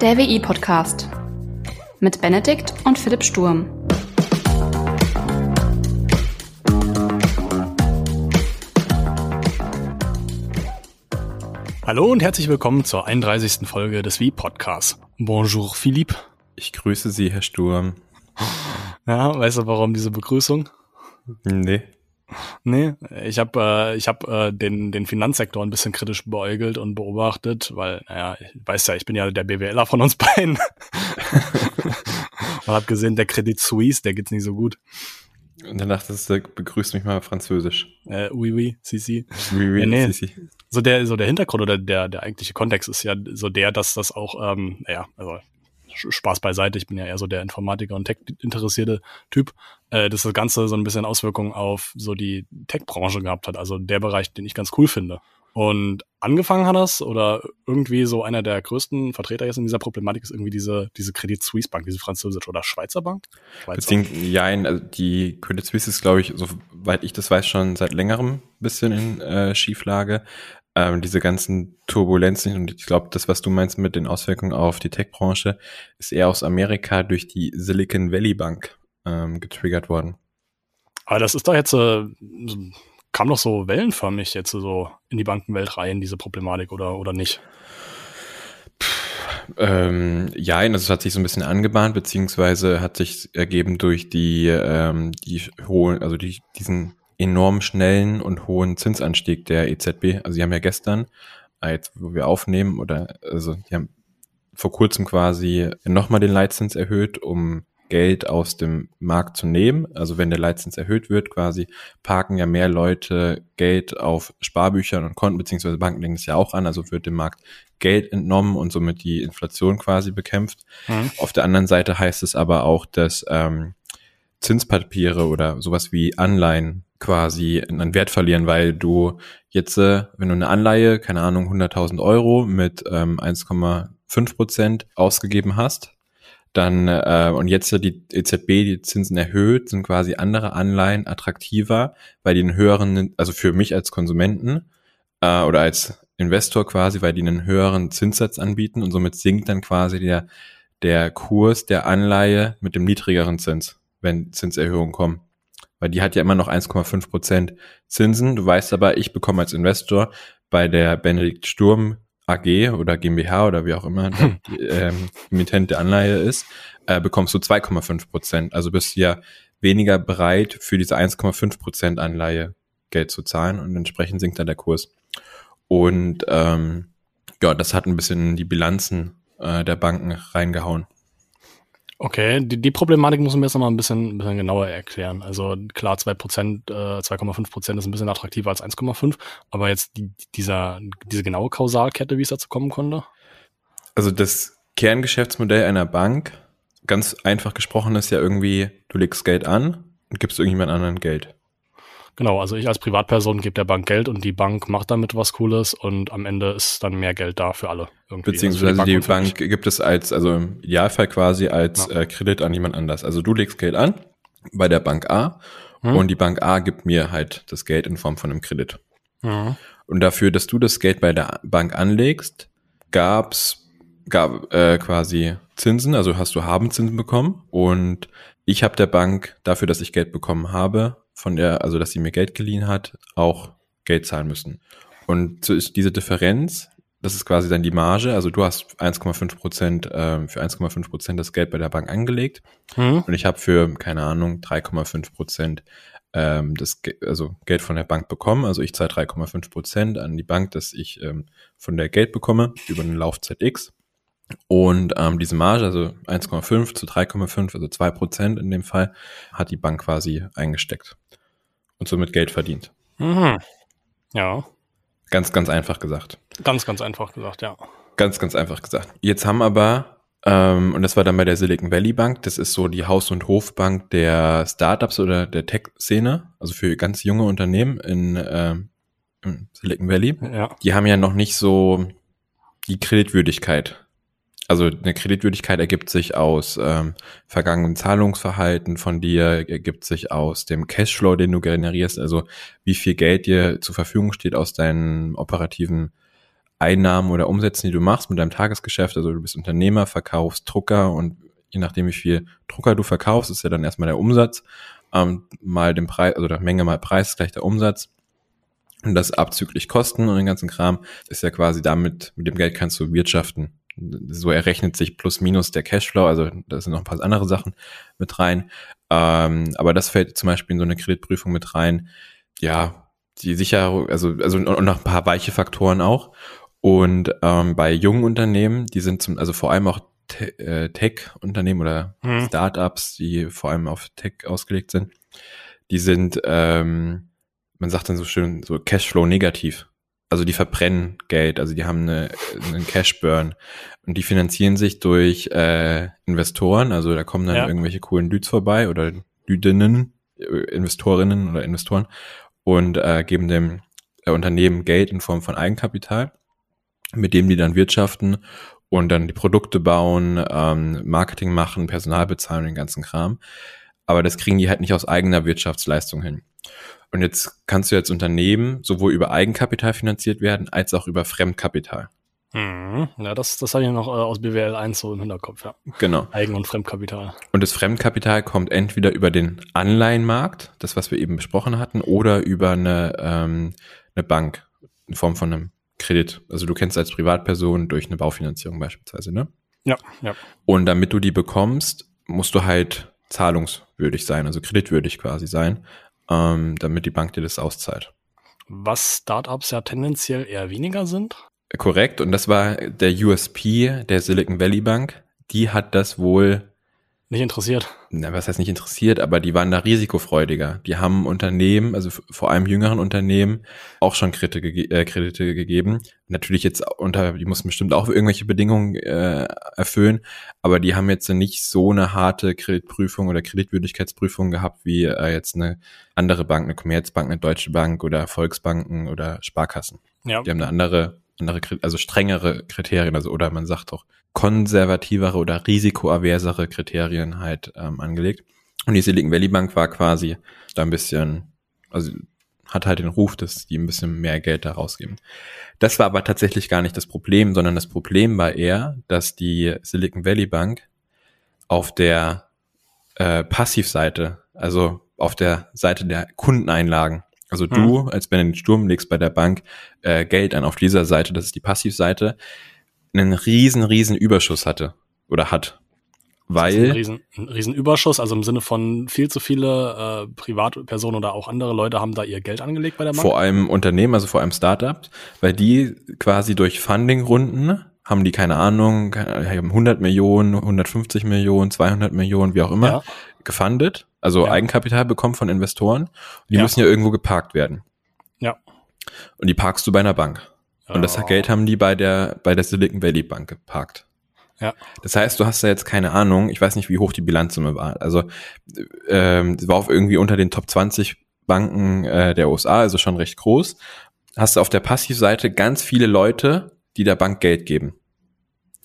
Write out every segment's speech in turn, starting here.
Der WI-Podcast mit Benedikt und Philipp Sturm. Hallo und herzlich willkommen zur 31. Folge des WI-Podcasts. Bonjour Philippe. Ich grüße Sie, Herr Sturm. Ja, weißt du warum diese Begrüßung? Nee. Nee, ich habe äh, ich hab, äh, den, den Finanzsektor ein bisschen kritisch beäugelt und beobachtet, weil, naja, ich weiß ja, ich bin ja der BWLer von uns beiden. und habe gesehen, der Credit Suisse, der geht's nicht so gut. Und dann dachtest du, begrüßt mich mal französisch. Äh, oui, oui, si, si. Oui, oui, Ja, nee. si, si. So der, so der Hintergrund oder der, der eigentliche Kontext ist ja so der, dass das auch, ähm, naja, also Spaß beiseite, ich bin ja eher so der Informatiker und Tech-interessierte Typ, äh, dass das Ganze so ein bisschen Auswirkungen auf so die Tech-Branche gehabt hat, also der Bereich, den ich ganz cool finde. Und angefangen hat das, oder irgendwie so einer der größten Vertreter jetzt in dieser Problematik ist irgendwie diese, diese Credit Suisse Bank, diese französische oder Schweizer Bank? Schweizer. Ja, also die Credit Suisse ist, glaube ich, soweit ich das weiß, schon seit längerem ein bisschen in äh, Schieflage. Ähm, diese ganzen Turbulenzen und ich glaube, das, was du meinst mit den Auswirkungen auf die Tech-Branche, ist eher aus Amerika durch die Silicon Valley Bank ähm, getriggert worden. Aber das ist doch jetzt, äh, so- kam doch so wellenförmig jetzt so in die Bankenwelt rein, diese Problematik, oder, oder nicht? Ähm, ja, also es hat sich so ein bisschen angebahnt, beziehungsweise hat sich ergeben durch die, ähm, die hohen, also die, diesen enorm schnellen und hohen Zinsanstieg der EZB. Also sie haben ja gestern, äh, jetzt wo wir aufnehmen, oder also die haben vor kurzem quasi nochmal den Leitzins erhöht, um Geld aus dem Markt zu nehmen. Also wenn der Leitzins erhöht wird, quasi parken ja mehr Leute Geld auf Sparbüchern und Konten, beziehungsweise Banken legen es ja auch an, also wird dem Markt Geld entnommen und somit die Inflation quasi bekämpft. Mhm. Auf der anderen Seite heißt es aber auch, dass ähm, Zinspapiere oder sowas wie Anleihen quasi an Wert verlieren, weil du jetzt, äh, wenn du eine Anleihe, keine Ahnung, 100.000 Euro mit ähm, 1,5 Prozent ausgegeben hast, dann äh, und jetzt die EZB die Zinsen erhöht, sind quasi andere Anleihen attraktiver, weil die einen höheren, also für mich als Konsumenten äh, oder als Investor quasi, weil die einen höheren Zinssatz anbieten und somit sinkt dann quasi der der Kurs der Anleihe mit dem niedrigeren Zins, wenn Zinserhöhungen kommen. Weil die hat ja immer noch 1,5 Prozent Zinsen. Du weißt aber, ich bekomme als Investor bei der Benedikt Sturm AG oder GmbH oder wie auch immer die, ähm, Emittent der Anleihe ist, äh, bekommst du 2,5 Prozent. Also bist du ja weniger bereit, für diese 1,5 Prozent Anleihe Geld zu zahlen und entsprechend sinkt dann der Kurs. Und ähm, ja, das hat ein bisschen die Bilanzen äh, der Banken reingehauen. Okay, die, die Problematik muss man mir jetzt nochmal ein bisschen, ein bisschen genauer erklären. Also klar, 2%, äh, 2,5 Prozent ist ein bisschen attraktiver als 1,5, aber jetzt die, dieser, diese genaue Kausalkette, wie es dazu kommen konnte? Also das Kerngeschäftsmodell einer Bank, ganz einfach gesprochen, ist ja irgendwie, du legst Geld an und gibst irgendjemand anderen Geld. Genau, also ich als Privatperson gebe der Bank Geld und die Bank macht damit was Cooles und am Ende ist dann mehr Geld da für alle. Irgendwie. Beziehungsweise Also die und für Bank gibt es als, also im Idealfall quasi als Ja. äh, Kredit an jemand anders. Also du legst Geld an bei der Bank A Hm. und die Bank A gibt mir halt das Geld in Form von einem Kredit. Mhm. Und dafür, dass du das Geld bei der Bank anlegst, gab's gab äh, quasi Zinsen, also hast du Habenzinsen bekommen und ich habe der Bank dafür, dass ich Geld bekommen habe, von der, also dass sie mir Geld geliehen hat, auch Geld zahlen müssen. Und so ist diese Differenz, das ist quasi dann die Marge, also du hast 1,5 Prozent ähm, für 1,5 Prozent das Geld bei der Bank angelegt Mhm. und ich habe für, keine Ahnung, 3,5 Prozent ähm, das also Geld von der Bank bekommen. Also ich zahle 3,5 Prozent an die Bank, dass ich ähm, von der Geld bekomme über eine Laufzeit X. Und ähm, diese Marge, also 1,5 zu 3,5, also 2 Prozent in dem Fall, hat die Bank quasi eingesteckt und somit Geld verdient. Mhm. Ja, Ganz, ganz einfach gesagt. ganz, ganz einfach gesagt, ja. Ganz, ganz einfach gesagt. Jetzt haben aber, ähm, und das war dann bei der Silicon Valley Bank, das ist so die Haus- und Hofbank der Startups oder der Tech-Szene, also für ganz junge Unternehmen in, ähm, im Silicon Valley. Ja. Die haben ja noch nicht so die Kreditwürdigkeit. Also eine Kreditwürdigkeit ergibt sich aus ähm, vergangenen Zahlungsverhalten von dir, ergibt sich aus dem Cashflow, den du generierst, also wie viel Geld dir zur Verfügung steht aus deinen operativen Einnahmen oder Umsätzen, die du machst mit deinem Tagesgeschäft. Also du bist Unternehmer, verkaufst Drucker und je nachdem, wie viel Drucker du verkaufst, ist ja dann erstmal der Umsatz, ähm, mal den Preis, also der Menge mal Preis gleich der Umsatz. Und das abzüglich Kosten und den ganzen Kram ist ja quasi damit, mit dem Geld kannst du wirtschaften. So errechnet sich plus minus der Cashflow, also da sind noch ein paar andere Sachen mit rein. Ähm, aber das fällt zum Beispiel in so eine Kreditprüfung mit rein. Ja, die Sicherung, also, also und noch ein paar weiche Faktoren auch. Und ähm, bei jungen Unternehmen, die sind zum, also vor allem auch Te äh, Tech-Unternehmen oder hm. Startups, die vor allem auf Tech ausgelegt sind, die sind, ähm, man sagt dann so schön, so Cashflow negativ. Also die verbrennen Geld, also die haben eine, einen Cashburn und die finanzieren sich durch äh, Investoren, also da kommen dann ja. irgendwelche coolen Dudes vorbei oder Düdinnen, äh, Investorinnen oder Investoren und äh, geben dem äh, Unternehmen Geld in Form von Eigenkapital, mit dem die dann wirtschaften und dann die Produkte bauen, ähm, Marketing machen, Personal bezahlen, den ganzen Kram. Aber das kriegen die halt nicht aus eigener Wirtschaftsleistung hin. Und jetzt kannst du als Unternehmen sowohl über Eigenkapital finanziert werden, als auch über Fremdkapital. Mhm. Ja, das, das habe ich noch äh, aus BWL 1 so im Hinterkopf, ja. Genau. Eigen- und Fremdkapital. Und das Fremdkapital kommt entweder über den Anleihenmarkt, das, was wir eben besprochen hatten, oder über eine, ähm, eine Bank in Form von einem Kredit. Also du kennst als Privatperson durch eine Baufinanzierung beispielsweise, ne? Ja, ja. Und damit du die bekommst, musst du halt zahlungswürdig sein, also kreditwürdig quasi sein, ähm, damit die Bank dir das auszahlt. Was Startups ja tendenziell eher weniger sind. Korrekt, und das war der USP der Silicon Valley Bank. Die hat das wohl nicht interessiert. Na, was heißt nicht interessiert, aber die waren da risikofreudiger. Die haben Unternehmen, also vor allem jüngeren Unternehmen, auch schon Kredite, ge äh, Kredite gegeben. Natürlich jetzt unter, die mussten bestimmt auch irgendwelche Bedingungen äh, erfüllen, aber die haben jetzt nicht so eine harte Kreditprüfung oder Kreditwürdigkeitsprüfung gehabt wie äh, jetzt eine andere Bank, eine Commerzbank, eine Deutsche Bank oder Volksbanken oder Sparkassen. Ja. Die haben eine andere andere, also strengere Kriterien, also oder man sagt auch konservativere oder risikoaversere Kriterien halt ähm, angelegt. Und die Silicon Valley Bank war quasi da ein bisschen, also hat halt den Ruf, dass die ein bisschen mehr Geld da rausgeben. Das war aber tatsächlich gar nicht das Problem, sondern das Problem war eher, dass die Silicon Valley Bank auf der äh, Passivseite, also auf der Seite der Kundeneinlagen, also du hm. als Benedikt Sturm legst bei der Bank äh, Geld an auf dieser Seite, das ist die Passivseite, einen riesen, riesen Überschuss hatte oder hat. Weil. Ein riesen, ein riesen Überschuss, also im Sinne von viel zu viele äh, Privatpersonen oder auch andere Leute haben da ihr Geld angelegt bei der Bank? Vor allem Unternehmen, also vor allem Startups, weil die quasi durch Funding-Runden haben die keine Ahnung, 100 Millionen, 150 Millionen, 200 Millionen, wie auch immer, ja. Gefundet, also ja. Eigenkapital bekommen von Investoren. Und die ja. müssen ja irgendwo geparkt werden. Ja. Und die parkst du bei einer Bank. Und das Geld haben die bei der, bei der Silicon Valley Bank geparkt. Ja. Das heißt, du hast da jetzt keine Ahnung, ich weiß nicht, wie hoch die Bilanzsumme war. Also ähm, war auf irgendwie unter den Top 20 Banken äh, der USA, also schon recht groß. Hast du auf der Passivseite ganz viele Leute, die der Bank Geld geben.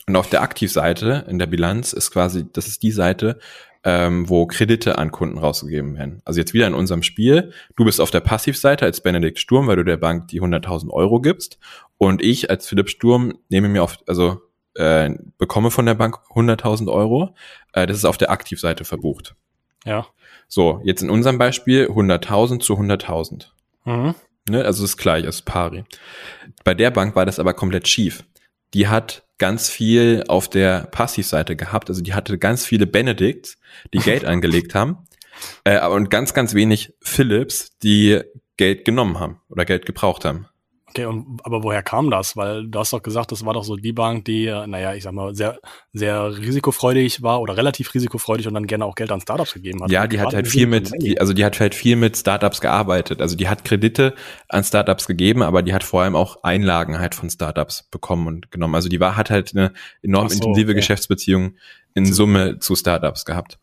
Und auf der Aktivseite in der Bilanz ist quasi, das ist die Seite, ähm, wo Kredite an Kunden rausgegeben werden. Also jetzt wieder in unserem Spiel. Du bist auf der Passivseite als Benedikt Sturm, weil du der Bank die 100.000 Euro gibst. Und ich als Philipp Sturm nehme mir auf, also äh, bekomme von der Bank 100.000 Euro. Äh, das ist auf der Aktivseite verbucht. Ja. So, jetzt in unserem Beispiel 100.000 zu 100.000. Mhm. Ne, also ist gleich, also pari. Bei der Bank war das aber komplett schief. Die hat ganz viel auf der Passivseite gehabt. Also die hatte ganz viele Benedicts, die Geld angelegt haben. Äh, und ganz, ganz wenig Philips, die Geld genommen haben oder Geld gebraucht haben. Okay, und aber woher kam das? Weil du hast doch gesagt, das war doch so die Bank, die, äh, naja, ich sag mal, sehr, sehr risikofreudig war oder relativ risikofreudig und dann gerne auch Geld an Startups gegeben hat. Ja, die hat halt viel mit, die, also die hat halt viel mit Startups gearbeitet. Also die hat Kredite an Startups gegeben, aber die hat vor allem auch Einlagen halt von Startups bekommen und genommen. Also die war, hat halt eine enorm so, intensive okay. Geschäftsbeziehung in Summe zu Startups gehabt.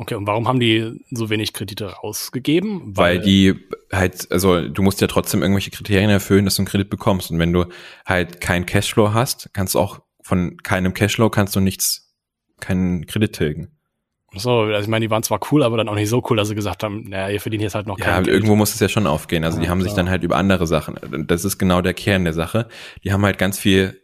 Okay, und warum haben die so wenig Kredite rausgegeben? Weil, Weil die halt, also du musst ja trotzdem irgendwelche Kriterien erfüllen, dass du einen Kredit bekommst. Und wenn du halt keinen Cashflow hast, kannst du auch von keinem Cashflow kannst du nichts, keinen Kredit tilgen. So, also ich meine, die waren zwar cool, aber dann auch nicht so cool, dass sie gesagt haben, naja, ihr verdient jetzt halt noch Ja, kein aber Geld. irgendwo muss es ja schon aufgehen. Also die Ja, haben sich klar. dann halt über andere Sachen, das ist genau der Kern der Sache. Die haben halt ganz viel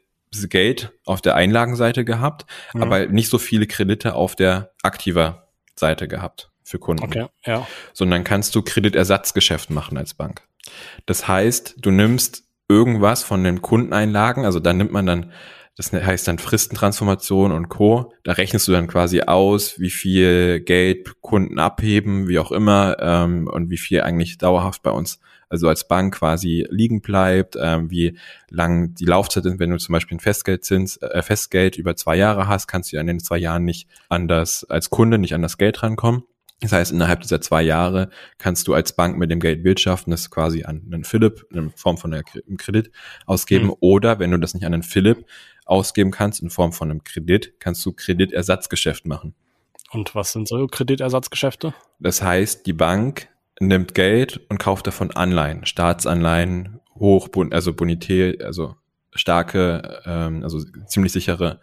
Geld auf der Einlagenseite gehabt, Mhm. aber nicht so viele Kredite auf der aktiver Seite gehabt für Kunden. Okay, ja. Sondern kannst du Kreditersatzgeschäft machen als Bank. Das heißt, du nimmst irgendwas von den Kundeneinlagen, also da nimmt man dann, das heißt dann Fristentransformation und Co. Da rechnest du dann quasi aus, wie viel Geld Kunden abheben, wie auch immer, ähm, und wie viel eigentlich dauerhaft bei uns, also als Bank quasi liegen bleibt, ähm, wie lang die Laufzeit ist. Wenn du zum Beispiel ein Festgeldzins, äh, Festgeld über zwei Jahre hast, kannst du ja in den zwei Jahren nicht an das, als Kunde nicht an das Geld rankommen. Das heißt, innerhalb dieser zwei Jahre kannst du als Bank mit dem Geld wirtschaften, das quasi an einen Philipp in Form von einem Kredit ausgeben. Mhm. Oder wenn du das nicht an einen Philipp ausgeben kannst in Form von einem Kredit, kannst du Kreditersatzgeschäft machen. Und was sind so Kreditersatzgeschäfte? Das heißt, die Bank nimmt Geld und kauft davon Anleihen, Staatsanleihen, hoch, also Bonität, also starke, ähm, also ziemlich sichere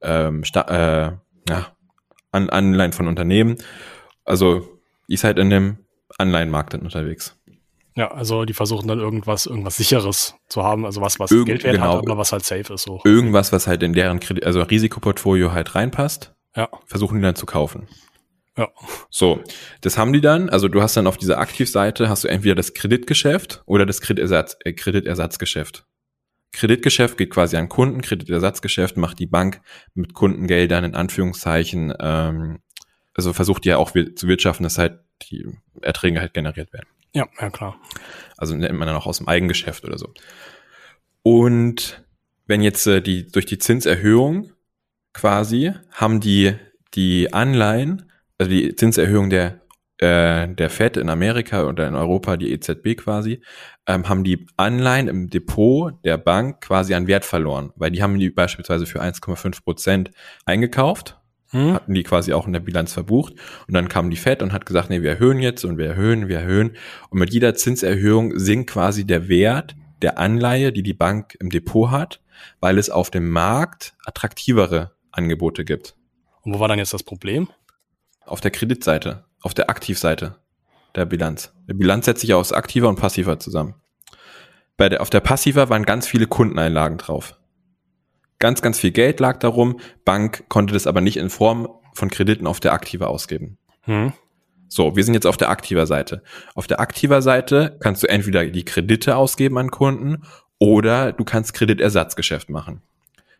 ähm, sta äh, ja, An Anleihen von Unternehmen. Also ist halt in dem Anleihenmarkt unterwegs. Ja, also die versuchen dann irgendwas, irgendwas sicheres zu haben, also was, was Irgend- Geldwert genau. hat, aber was halt safe ist so. Irgendwas, was halt in deren Kredit, also Risikoportfolio halt reinpasst, Ja, versuchen die dann zu kaufen. ja. So, das haben die dann. Also du hast dann auf dieser Aktivseite hast du entweder das Kreditgeschäft oder das Kreditersatz, äh, Kreditersatzgeschäft. Kreditgeschäft geht quasi an Kunden, Kreditersatzgeschäft macht die Bank mit Kundengeldern in Anführungszeichen, ähm, also versucht die ja auch wir- zu wirtschaften, dass halt die Erträge halt generiert werden. Ja, ja klar. Also nennt man dann auch aus dem Eigengeschäft oder so. Und wenn jetzt äh, die durch die Zinserhöhung quasi haben die die Anleihen, also die Zinserhöhung der äh, der Fed in Amerika oder in Europa, die EZB quasi, ähm, haben die Anleihen im Depot der Bank quasi an Wert verloren, weil die haben die beispielsweise für 1,5 Prozent eingekauft Hm? hatten die quasi auch in der Bilanz verbucht. Und dann kam die Fed und hat gesagt, nee, wir erhöhen jetzt und wir erhöhen, wir erhöhen. Und mit jeder Zinserhöhung sinkt quasi der Wert der Anleihe, die die Bank im Depot hat, weil es auf dem Markt attraktivere Angebote gibt. Und wo war dann jetzt das Problem? Auf der Kreditseite, auf der Aktivseite der Bilanz. Die Bilanz setzt sich aus aktiver und passiver zusammen. Bei der, auf der passiver waren ganz viele Kundeneinlagen drauf. Ganz, ganz viel Geld lag darum. Bank konnte das aber nicht in Form von Krediten auf der aktiver ausgeben. Hm? So, wir sind jetzt auf der aktiver Seite. Auf der aktiver Seite kannst du entweder die Kredite ausgeben an Kunden oder du kannst Kreditersatzgeschäft machen.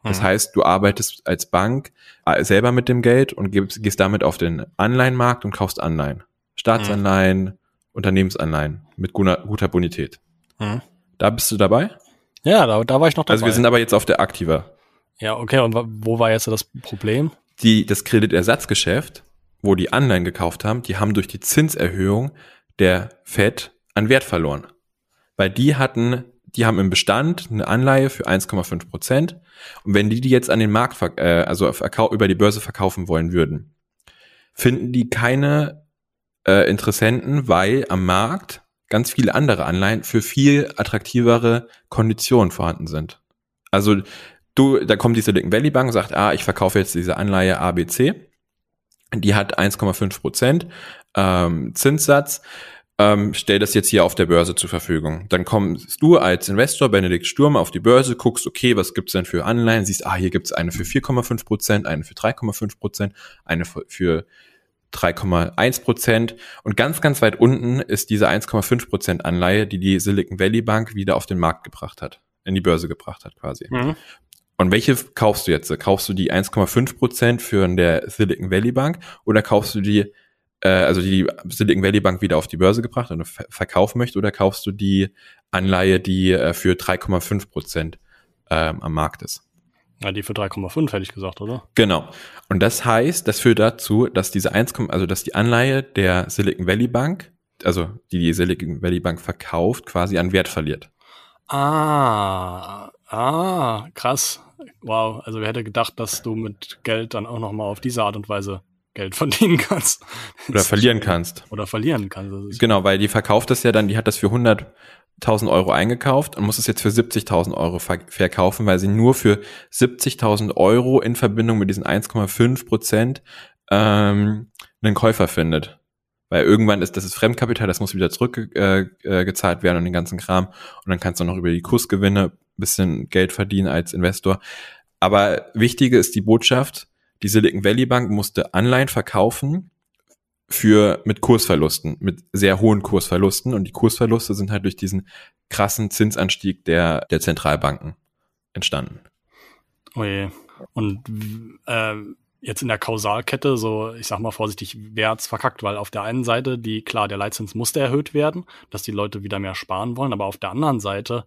Das Mhm. heißt, du arbeitest als Bank äh, selber mit dem Geld und gehst, damit auf den Anleihenmarkt und kaufst Anleihen. Staatsanleihen, Unternehmensanleihen mit guter, guter Bonität. Hm? Da bist du dabei? Ja, da, da war ich noch dabei. Also wir sind aber jetzt auf der aktiver. Ja, okay, und wo war jetzt das Problem? Die, das Kreditersatzgeschäft, wo die Anleihen gekauft haben, die haben durch die Zinserhöhung der Fed an Wert verloren. Weil die hatten, die haben im Bestand eine Anleihe für 1,5 Prozent. Und wenn die die jetzt an den Markt, äh, also über die Börse verkaufen wollen würden, finden die keine äh, Interessenten, weil am Markt ganz viele andere Anleihen für viel attraktivere Konditionen vorhanden sind. Also du, da kommt die Silicon Valley Bank und sagt, ah, ich verkaufe jetzt diese Anleihe ABC. Die hat 1,5 Prozent ähm, Zinssatz. Ähm, stell das jetzt hier auf der Börse zur Verfügung. Dann kommst du als Investor, Benedikt Sturm, auf die Börse, guckst, okay, was gibt's denn für Anleihen? Siehst, ah, hier gibt's eine für 4,5 Prozent, eine für 3,5 Prozent, eine für- für 3,1 Prozent. Und ganz, ganz weit unten ist diese 1,5 Prozent Anleihe, die die Silicon Valley Bank wieder auf den Markt gebracht hat, in die Börse gebracht hat quasi. Hm? Und welche kaufst du jetzt? Kaufst du die 1,5 Prozent für der Silicon Valley Bank oder kaufst du die, äh, also die Silicon Valley Bank wieder auf die Börse gebracht und ver verkaufen möchte oder kaufst du die Anleihe, die äh, für 3,5 Prozent ähm, am Markt ist? Ja, die für 3,5 hätte ich gesagt, oder? Genau. Und das heißt, das führt dazu, dass diese 1, also dass die Anleihe der Silicon Valley Bank, also die die Silicon Valley Bank verkauft, quasi an Wert verliert. Ah, ah, krass. Wow, also wer hätte gedacht, dass du mit Geld dann auch noch mal auf diese Art und Weise Geld verdienen kannst. Oder verlieren kannst. Oder verlieren kannst. Genau, weil die verkauft das ja dann, die hat das für 100 1000 Euro eingekauft und muss es jetzt für 70.000 Euro ver verkaufen, weil sie nur für 70.000 Euro in Verbindung mit diesen 1,5 Prozent ähm, einen Käufer findet. Weil irgendwann ist das ist Fremdkapital, das muss wieder zurückgezahlt äh, äh, werden und den ganzen Kram. Und dann kannst du noch über die Kursgewinne bisschen Geld verdienen als Investor. Aber wichtige ist die Botschaft, die Silicon Valley Bank musste Anleihen verkaufen für mit Kursverlusten, mit sehr hohen Kursverlusten. Und die Kursverluste sind halt durch diesen krassen Zinsanstieg der, der Zentralbanken entstanden. Oje. Und äh, jetzt in der Kausalkette, so ich sag mal vorsichtig, wer hat's verkackt? Weil auf der einen Seite, die, klar, der Leitzins musste erhöht werden, dass die Leute wieder mehr sparen wollen, aber auf der anderen Seite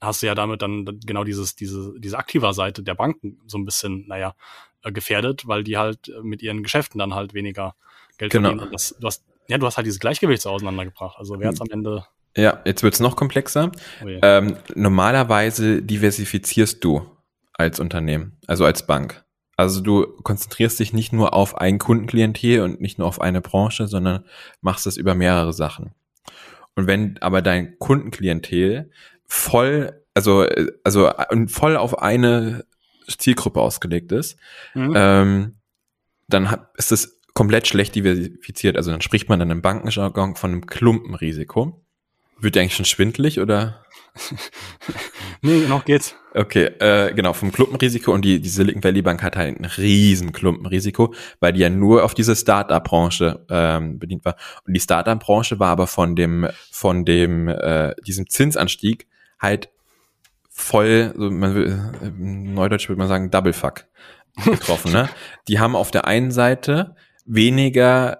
hast du ja damit dann genau dieses, diese, diese aktiver Seite der Banken so ein bisschen, naja, äh, gefährdet, weil die halt äh, mit ihren Geschäften dann halt weniger Geld genau. verdienen. Das, du hast, ja, du hast halt dieses Gleichgewicht so auseinandergebracht. Also wer jetzt am Ende. Ja, jetzt wird's noch komplexer. Oh ähm, normalerweise diversifizierst du als Unternehmen, also als Bank. Also du konzentrierst dich nicht nur auf ein Kundenklientel und nicht nur auf eine Branche, sondern machst es über mehrere Sachen. Und wenn aber dein Kundenklientel voll, also, also voll auf eine Zielgruppe ausgelegt ist, mhm. ähm, dann ist es komplett schlecht diversifiziert. Also dann spricht man dann im Bankenjargon von einem Klumpenrisiko. Wird eigentlich schon schwindelig oder? nee, noch geht's. Okay, äh, genau, vom Klumpenrisiko und die, die Silicon Valley Bank hat halt ein riesen Klumpenrisiko, weil die ja nur auf diese Startup-Branche ähm, bedient war. Und die Startup-Branche war aber von dem, von dem, äh, diesem Zinsanstieg halt voll, so man will, im Neudeutsch würde man sagen, Double Fuck getroffen. ne? Die haben auf der einen Seite weniger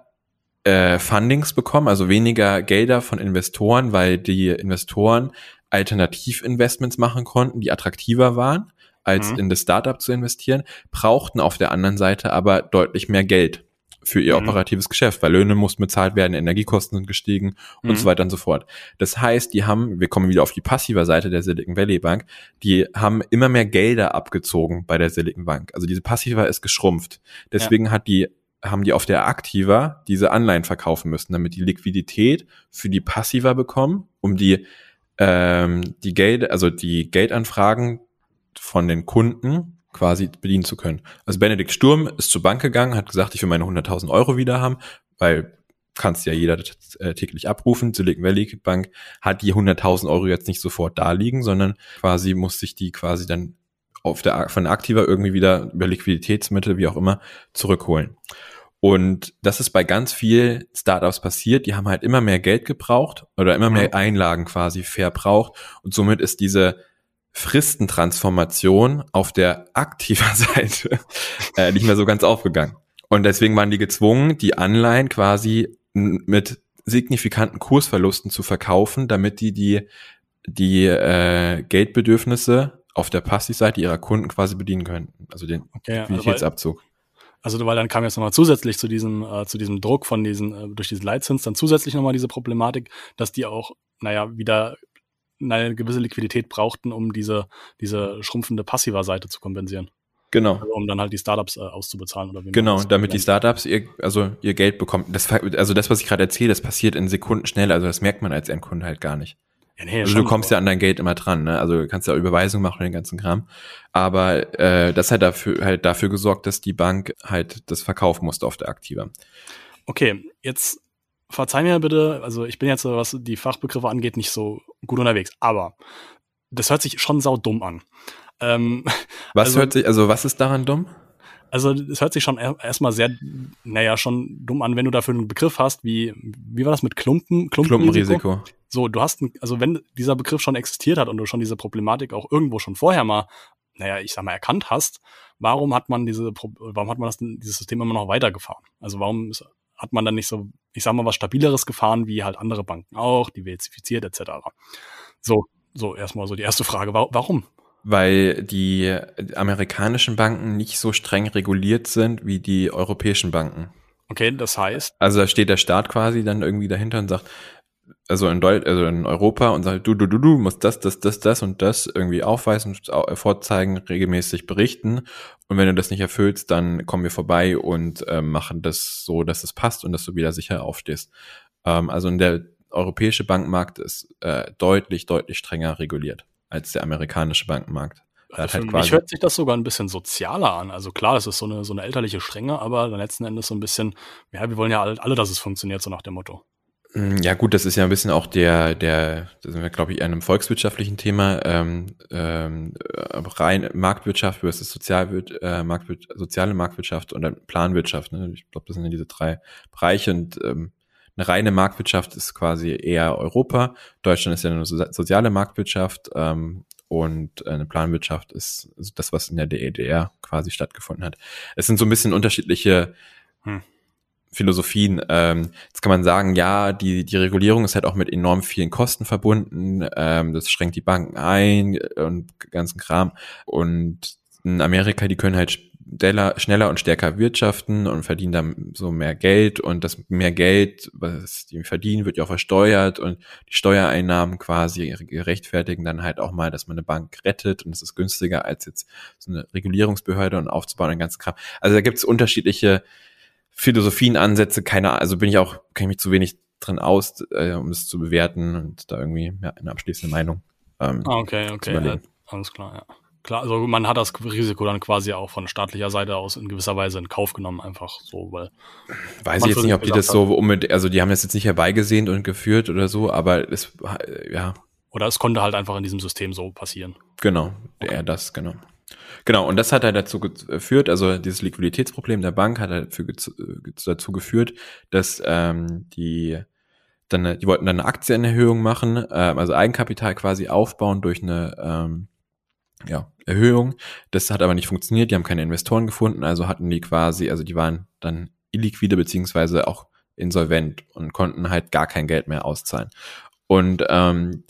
äh, Fundings bekommen, also weniger Gelder von Investoren, weil die Investoren Alternativinvestments machen konnten, die attraktiver waren, als mhm. in das Startup zu investieren, brauchten auf der anderen Seite aber deutlich mehr Geld für ihr mhm. operatives Geschäft, weil Löhne mussten bezahlt werden, Energiekosten sind gestiegen mhm. und so weiter und so fort. Das heißt, die haben, wir kommen wieder auf die passive Seite der Silicon Valley Bank, die haben immer mehr Gelder abgezogen bei der Silicon Bank. Also diese passive ist geschrumpft. Deswegen ja. hat die haben die auf der Aktiva diese Anleihen verkaufen müssen, damit die Liquidität für die Passiva bekommen, um die ähm, die Geld, also die Geldanfragen von den Kunden quasi bedienen zu können. Also Benedikt Sturm ist zur Bank gegangen, hat gesagt, ich will meine 100.000 Euro wieder haben, weil kannst ja jeder äh, täglich abrufen. Silicon Valley Bank hat die 100.000 Euro jetzt nicht sofort da liegen, sondern quasi muss sich die quasi dann auf der, von der Aktiva irgendwie wieder über Liquiditätsmittel, wie auch immer, zurückholen. Und das ist bei ganz viel Startups passiert. Die haben halt immer mehr Geld gebraucht oder immer mehr Einlagen quasi verbraucht. Und somit ist diese Fristentransformation auf der aktiver Seite äh, nicht mehr so ganz aufgegangen. Und deswegen waren die gezwungen, die Anleihen quasi mit signifikanten Kursverlusten zu verkaufen, damit die die, die äh, Geldbedürfnisse auf der Passivseite ihrer Kunden quasi bedienen können. Also den okay, Liquiditätsabzug. Also weil dann kam jetzt nochmal zusätzlich zu diesem, äh, zu diesem Druck von diesen, äh, durch diesen Leitzins dann zusätzlich nochmal diese Problematik, dass die auch, naja, wieder eine gewisse Liquidität brauchten, um diese, diese schrumpfende passiver Seite zu kompensieren. Genau. Also, um dann halt die Startups äh, auszubezahlen oder wie Genau, damit die Startups ihr, also ihr Geld bekommen. Das, also das, was ich gerade erzähle, das passiert in Sekunden schnell, also das merkt man als Endkunde halt gar nicht. Ja, nee, also du kommst ja an dein Geld immer dran, ne? Also du kannst ja Überweisung machen und den ganzen Kram. Aber äh, das hat dafür halt dafür gesorgt, dass die Bank halt das verkaufen musste auf der Aktiva. Okay, jetzt verzeih mir bitte, also ich bin jetzt, was die Fachbegriffe angeht, nicht so gut unterwegs, aber das hört sich schon sau dumm an. Ähm, was also, hört sich, also was ist daran dumm? Also es hört sich schon erstmal sehr, naja, schon dumm an, wenn du dafür einen Begriff hast, wie, wie war das mit Klumpen? Klumpenrisiko. Klumpenrisiko. So, du hast, also wenn dieser Begriff schon existiert hat und du schon diese Problematik auch irgendwo schon vorher mal, naja, ich sag mal, erkannt hast, warum hat man diese, warum hat man das, dieses System immer noch weitergefahren? Also warum ist, hat man dann nicht so, ich sag mal, was stabileres gefahren, wie halt andere Banken auch, diversifiziert etc. So, so erstmal so die erste Frage, warum? Weil die amerikanischen Banken nicht so streng reguliert sind wie die europäischen Banken. Okay, das heißt. Also da steht der Staat quasi dann irgendwie dahinter und sagt, also in Deutsch, also in Europa und sagt, du, du, du, du musst das, das, das, das und das irgendwie aufweisen, vorzeigen, regelmäßig berichten. Und wenn du das nicht erfüllst, dann kommen wir vorbei und äh, machen das so, dass es passt und dass du wieder sicher aufstehst. Ähm, also in der europäische Bankmarkt ist äh, deutlich, deutlich strenger reguliert als der amerikanische Bankmarkt. Also für mich hört sich das sogar ein bisschen sozialer an. Also klar, es ist so eine, so eine elterliche Strenge, aber letzten Endes so ein bisschen, ja, wir wollen ja alle, alle, dass es funktioniert, so nach dem Motto. Mm, ja gut, das ist ja ein bisschen auch der, der, da sind wir, glaube ich, einem volkswirtschaftlichen Thema, ähm, ähm, rein Marktwirtschaft versus Sozialwirt, äh, Marktwirt, soziale Marktwirtschaft und dann Planwirtschaft. Ne? Ich glaube, das sind ja diese drei Bereiche und ähm, eine reine Marktwirtschaft ist quasi eher Europa. Deutschland ist ja eine soziale Marktwirtschaft ähm, und eine Planwirtschaft ist das, was in der DEDR quasi stattgefunden hat. Es sind so ein bisschen unterschiedliche hm. Philosophien. Ähm, jetzt kann man sagen, ja, die, die Regulierung ist halt auch mit enorm vielen Kosten verbunden. Ähm, das schränkt die Banken ein und ganzen Kram. Und in Amerika, die können halt schneller, schneller und stärker wirtschaften und verdienen dann so mehr Geld. Und das mehr Geld, was die verdienen, wird ja auch versteuert. Und die Steuereinnahmen quasi gerechtfertigen dann halt auch mal, dass man eine Bank rettet. Und es ist günstiger als jetzt so eine Regulierungsbehörde und aufzubauen, den ganzen Kram. Also da gibt es unterschiedliche Philosophien, Ansätze, keine also bin ich auch, kenne ich mich zu wenig drin aus, äh, um das zu bewerten und da irgendwie ja, eine abschließende Meinung ähm, ah, okay, okay, ja, alles klar, ja. Klar, also man hat das Risiko dann quasi auch von staatlicher Seite aus in gewisser Weise in Kauf genommen, einfach so, weil. Weiß ich jetzt nicht, ob die das so unbedingt, also die haben das jetzt nicht herbeigesehnt und geführt oder so, aber es, ja. Oder es konnte halt einfach in diesem System so passieren. Genau, okay. eher das, genau. Genau, und das hat halt dazu geführt, also dieses Liquiditätsproblem der Bank hat halt dazu geführt, dass ähm, die dann, die wollten dann eine Aktienerhöhung machen, ähm, also Eigenkapital quasi aufbauen durch eine ähm, ja, Erhöhung. Das hat aber nicht funktioniert, die haben keine Investoren gefunden, also hatten die quasi, also die waren dann illiquide beziehungsweise auch insolvent und konnten halt gar kein Geld mehr auszahlen. Und ähm,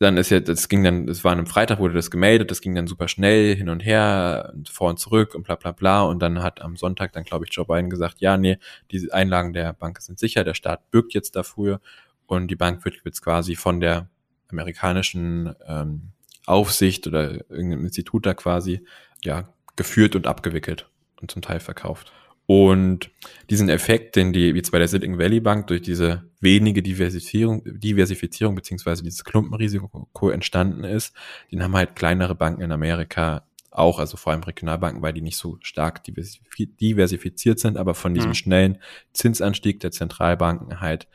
dann ist jetzt, das ging dann, es war am Freitag, wurde das gemeldet, das ging dann super schnell hin und her, vor und zurück und bla bla bla. Und dann hat am Sonntag dann, glaube ich, Joe Biden gesagt, ja, nee, diese Einlagen der Bank sind sicher, der Staat bürgt jetzt dafür und die Bank wird jetzt quasi von der amerikanischen ähm, Aufsicht oder irgendeinem Institut da quasi, ja, geführt und abgewickelt und zum Teil verkauft. Und diesen Effekt, den die jetzt bei der Silicon Valley Bank durch diese wenige Diversifizierung, Diversifizierung beziehungsweise dieses Klumpenrisiko entstanden ist, den haben halt kleinere Banken in Amerika auch, also vor allem Regionalbanken, weil die nicht so stark diversifiziert sind, aber von diesem mhm. schnellen Zinsanstieg der Zentralbanken halt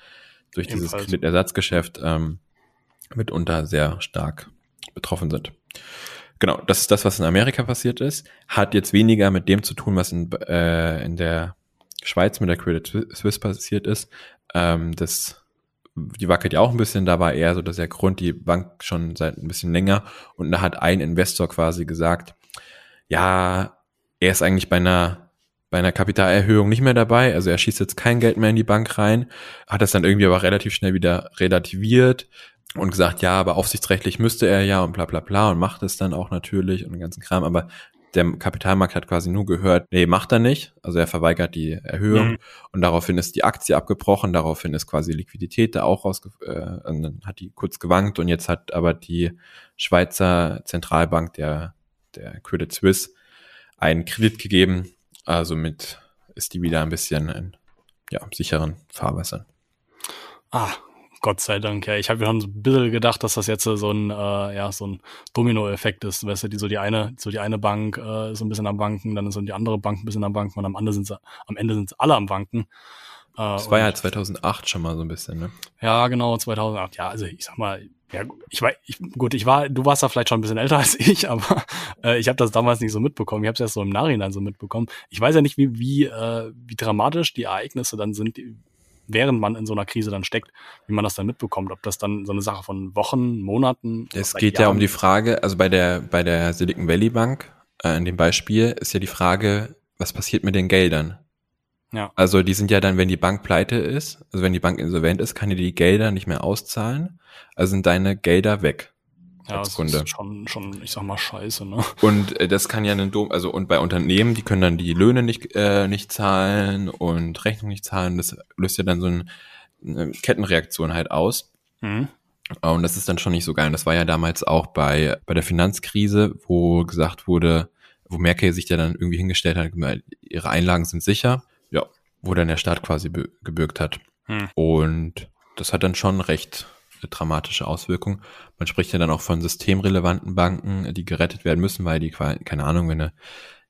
durch Ebenfalls. dieses Kreditersatzgeschäft ähm, mitunter sehr stark betroffen sind. Genau, das ist das, was in Amerika passiert ist. Hat jetzt weniger mit dem zu tun, was in, äh, in der Schweiz mit der Credit Suisse passiert ist. Ähm, das, die wackelt ja auch ein bisschen, da war eher so dass der Grund, die Bank schon seit ein bisschen länger und da hat ein Investor quasi gesagt, ja, er ist eigentlich bei einer bei einer Kapitalerhöhung nicht mehr dabei, also er schießt jetzt kein Geld mehr in die Bank rein, hat das dann irgendwie aber relativ schnell wieder relativiert, und gesagt, ja, aber aufsichtsrechtlich müsste er ja und bla bla bla und macht es dann auch natürlich und den ganzen Kram, aber der Kapitalmarkt hat quasi nur gehört, nee, macht er nicht. Also er verweigert die Erhöhung mhm. und daraufhin ist die Aktie abgebrochen, daraufhin ist quasi Liquidität da auch raus, äh, und dann hat die kurz gewankt und jetzt hat aber die Schweizer Zentralbank, der, der Credit Suisse, einen Kredit gegeben. Also mit ist die wieder ein bisschen in ja, sicheren Fahrwassern. Ah, Gott sei Dank, ja. Ich habe mir schon so ein bisschen gedacht, dass das jetzt so ein, äh, ja, so ein Domino-Effekt ist. Weißt du, die so die eine, so die eine Bank äh, so ein bisschen am Banken, dann ist so die andere Bank ein bisschen am Banken und am Ende sind am Ende sind alle am Banken. Äh, das war ja 2008 schon mal so ein bisschen, ne? Ja, genau, 2008. Ja, also ich sag mal, ja, ich war, ich, gut, ich war, du warst da vielleicht schon ein bisschen älter als ich, aber äh, ich habe das damals nicht so mitbekommen. Ich habe es erst so im Nachhinein so mitbekommen. Ich weiß ja nicht, wie, wie, äh, wie dramatisch die Ereignisse dann sind, während man in so einer Krise dann steckt, wie man das dann mitbekommt, ob das dann so eine Sache von Wochen, Monaten. Es geht Jahren ja um die Frage, also bei der bei der Silicon Valley Bank äh, in dem Beispiel ist ja die Frage, was passiert mit den Geldern? Ja. Also die sind ja dann, wenn die Bank pleite ist, also wenn die Bank insolvent ist, kann die die Gelder nicht mehr auszahlen, also sind deine Gelder weg ja, als Kunde. Ist schon, schon, ich sag mal, scheiße, ne? Und äh, das kann ja ein Dom, also und bei Unternehmen, die können dann die Löhne nicht, äh, nicht zahlen und Rechnung nicht zahlen. Das löst ja dann so ein, eine Kettenreaktion halt aus. Mhm. Und das ist dann schon nicht so geil. Und das war ja damals auch bei, bei der Finanzkrise, wo gesagt wurde, wo Merkel sich ja dann irgendwie hingestellt hat, ihre Einlagen sind sicher. Ja, wo dann der Staat quasi gebürgt hat. Mhm. Und das hat dann schon recht dramatische Auswirkungen. Man spricht ja dann auch von systemrelevanten Banken, die gerettet werden müssen, weil die, keine Ahnung, wenn eine,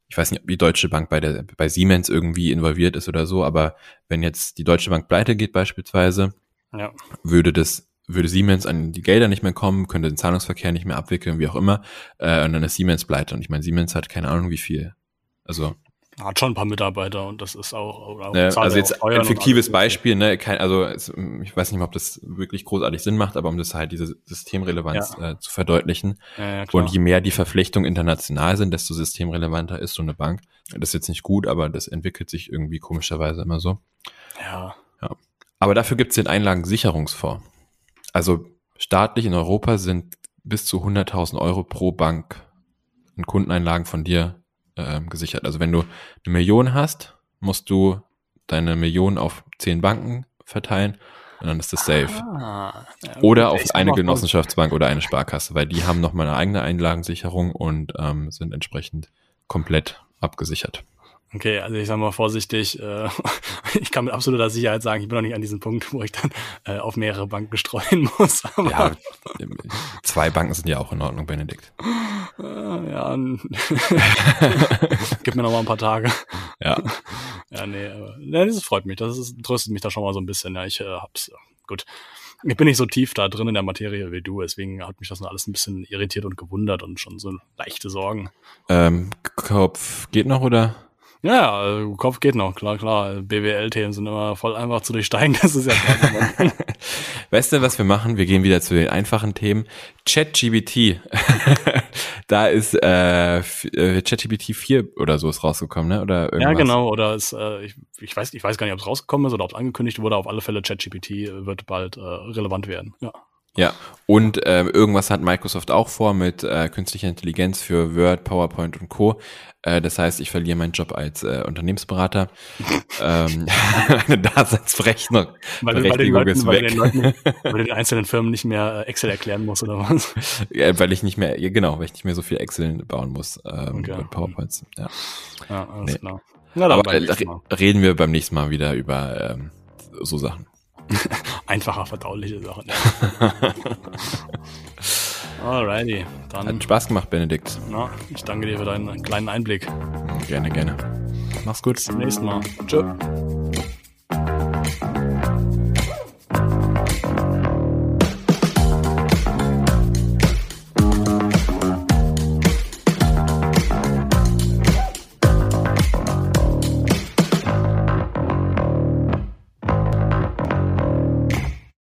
ich weiß nicht, ob die Deutsche Bank bei der, bei Siemens irgendwie involviert ist oder so, aber wenn jetzt die Deutsche Bank pleite geht beispielsweise, ja. würde das würde Siemens an die Gelder nicht mehr kommen, könnte den Zahlungsverkehr nicht mehr abwickeln, wie auch immer, äh, und dann ist Siemens pleite. Und ich meine, Siemens hat keine Ahnung, wie viel. Also hat schon ein paar Mitarbeiter und das ist auch. auch ne, also jetzt ein fiktives Beispiel, ne, kein, also ich weiß nicht mal, ob das wirklich großartig Sinn macht, aber um das halt diese Systemrelevanz ja. äh, zu verdeutlichen. Ja, ja, und je mehr die Verflechtungen international sind, desto systemrelevanter ist so eine Bank. Das ist jetzt nicht gut, aber das entwickelt sich irgendwie komischerweise immer so. Ja. ja. Aber dafür gibt es den Einlagensicherungsfonds. Also staatlich in Europa sind bis zu 100.000 Euro pro Bank in Kundeneinlagen von dir ähm, gesichert. Also wenn du eine Million hast, musst du deine Million auf zehn Banken verteilen und dann ist das safe. Ah, ja, oder auf eine Genossenschaftsbank oder eine Sparkasse, weil die haben nochmal eine eigene Einlagensicherung und ähm, sind entsprechend komplett abgesichert. Okay, also ich sage mal vorsichtig, äh, ich kann mit absoluter Sicherheit sagen, ich bin noch nicht an diesem Punkt, wo ich dann äh, auf mehrere Banken streuen muss. ja, zwei Banken sind ja auch in Ordnung, Benedikt. Äh, ja, gib mir noch mal ein paar Tage. Ja. Ja, nee, aber, nee, das freut mich, das ist, tröstet mich da schon mal so ein bisschen. Ja, ich äh, hab's, gut. Ich bin nicht so tief da drin in der Materie wie du, deswegen hat mich das noch alles ein bisschen irritiert und gewundert und schon so leichte Sorgen. Ähm, Kopf geht noch, oder? Ja, also Kopf geht noch, klar, klar. BWL-Themen sind immer voll einfach zu durchsteigen, das ist ja klar. weißt du, was wir machen? Wir gehen wieder zu den einfachen Themen. ChatGBT. da ist äh, äh ChatGBT 4 oder so ist rausgekommen, ne? Oder irgendwas. Ja, genau, oder ist, äh, ich, ich, weiß, ich weiß gar nicht, ob es rausgekommen ist oder ob es angekündigt wurde. Auf alle Fälle ChatGPT wird bald äh, relevant werden. Ja. Ja, und äh, irgendwas hat Microsoft auch vor mit äh, künstlicher Intelligenz für Word, PowerPoint und Co. Äh, das heißt, ich verliere meinen Job als äh, Unternehmensberater. ähm, eine Daseinsberechtigung weil, weil, den Leuten, ist weil, weg. Den Leuten, weil du den einzelnen Firmen nicht mehr äh, Excel erklären musst oder was? Ja, weil ich nicht mehr, ja, genau, weil ich nicht mehr so viel Excel bauen muss ähm, okay. und PowerPoints. Ja, ja alles nee. klar. Na, Aber reden wir beim nächsten Mal wieder über ähm, so Sachen. Einfacher verdauliche Sachen. Alrighty. Dann, Hat Spaß gemacht, Benedikt. Na, ich danke dir für deinen kleinen Einblick. Gerne, gerne. Mach's gut. Bis zum nächsten Mal. Tschö.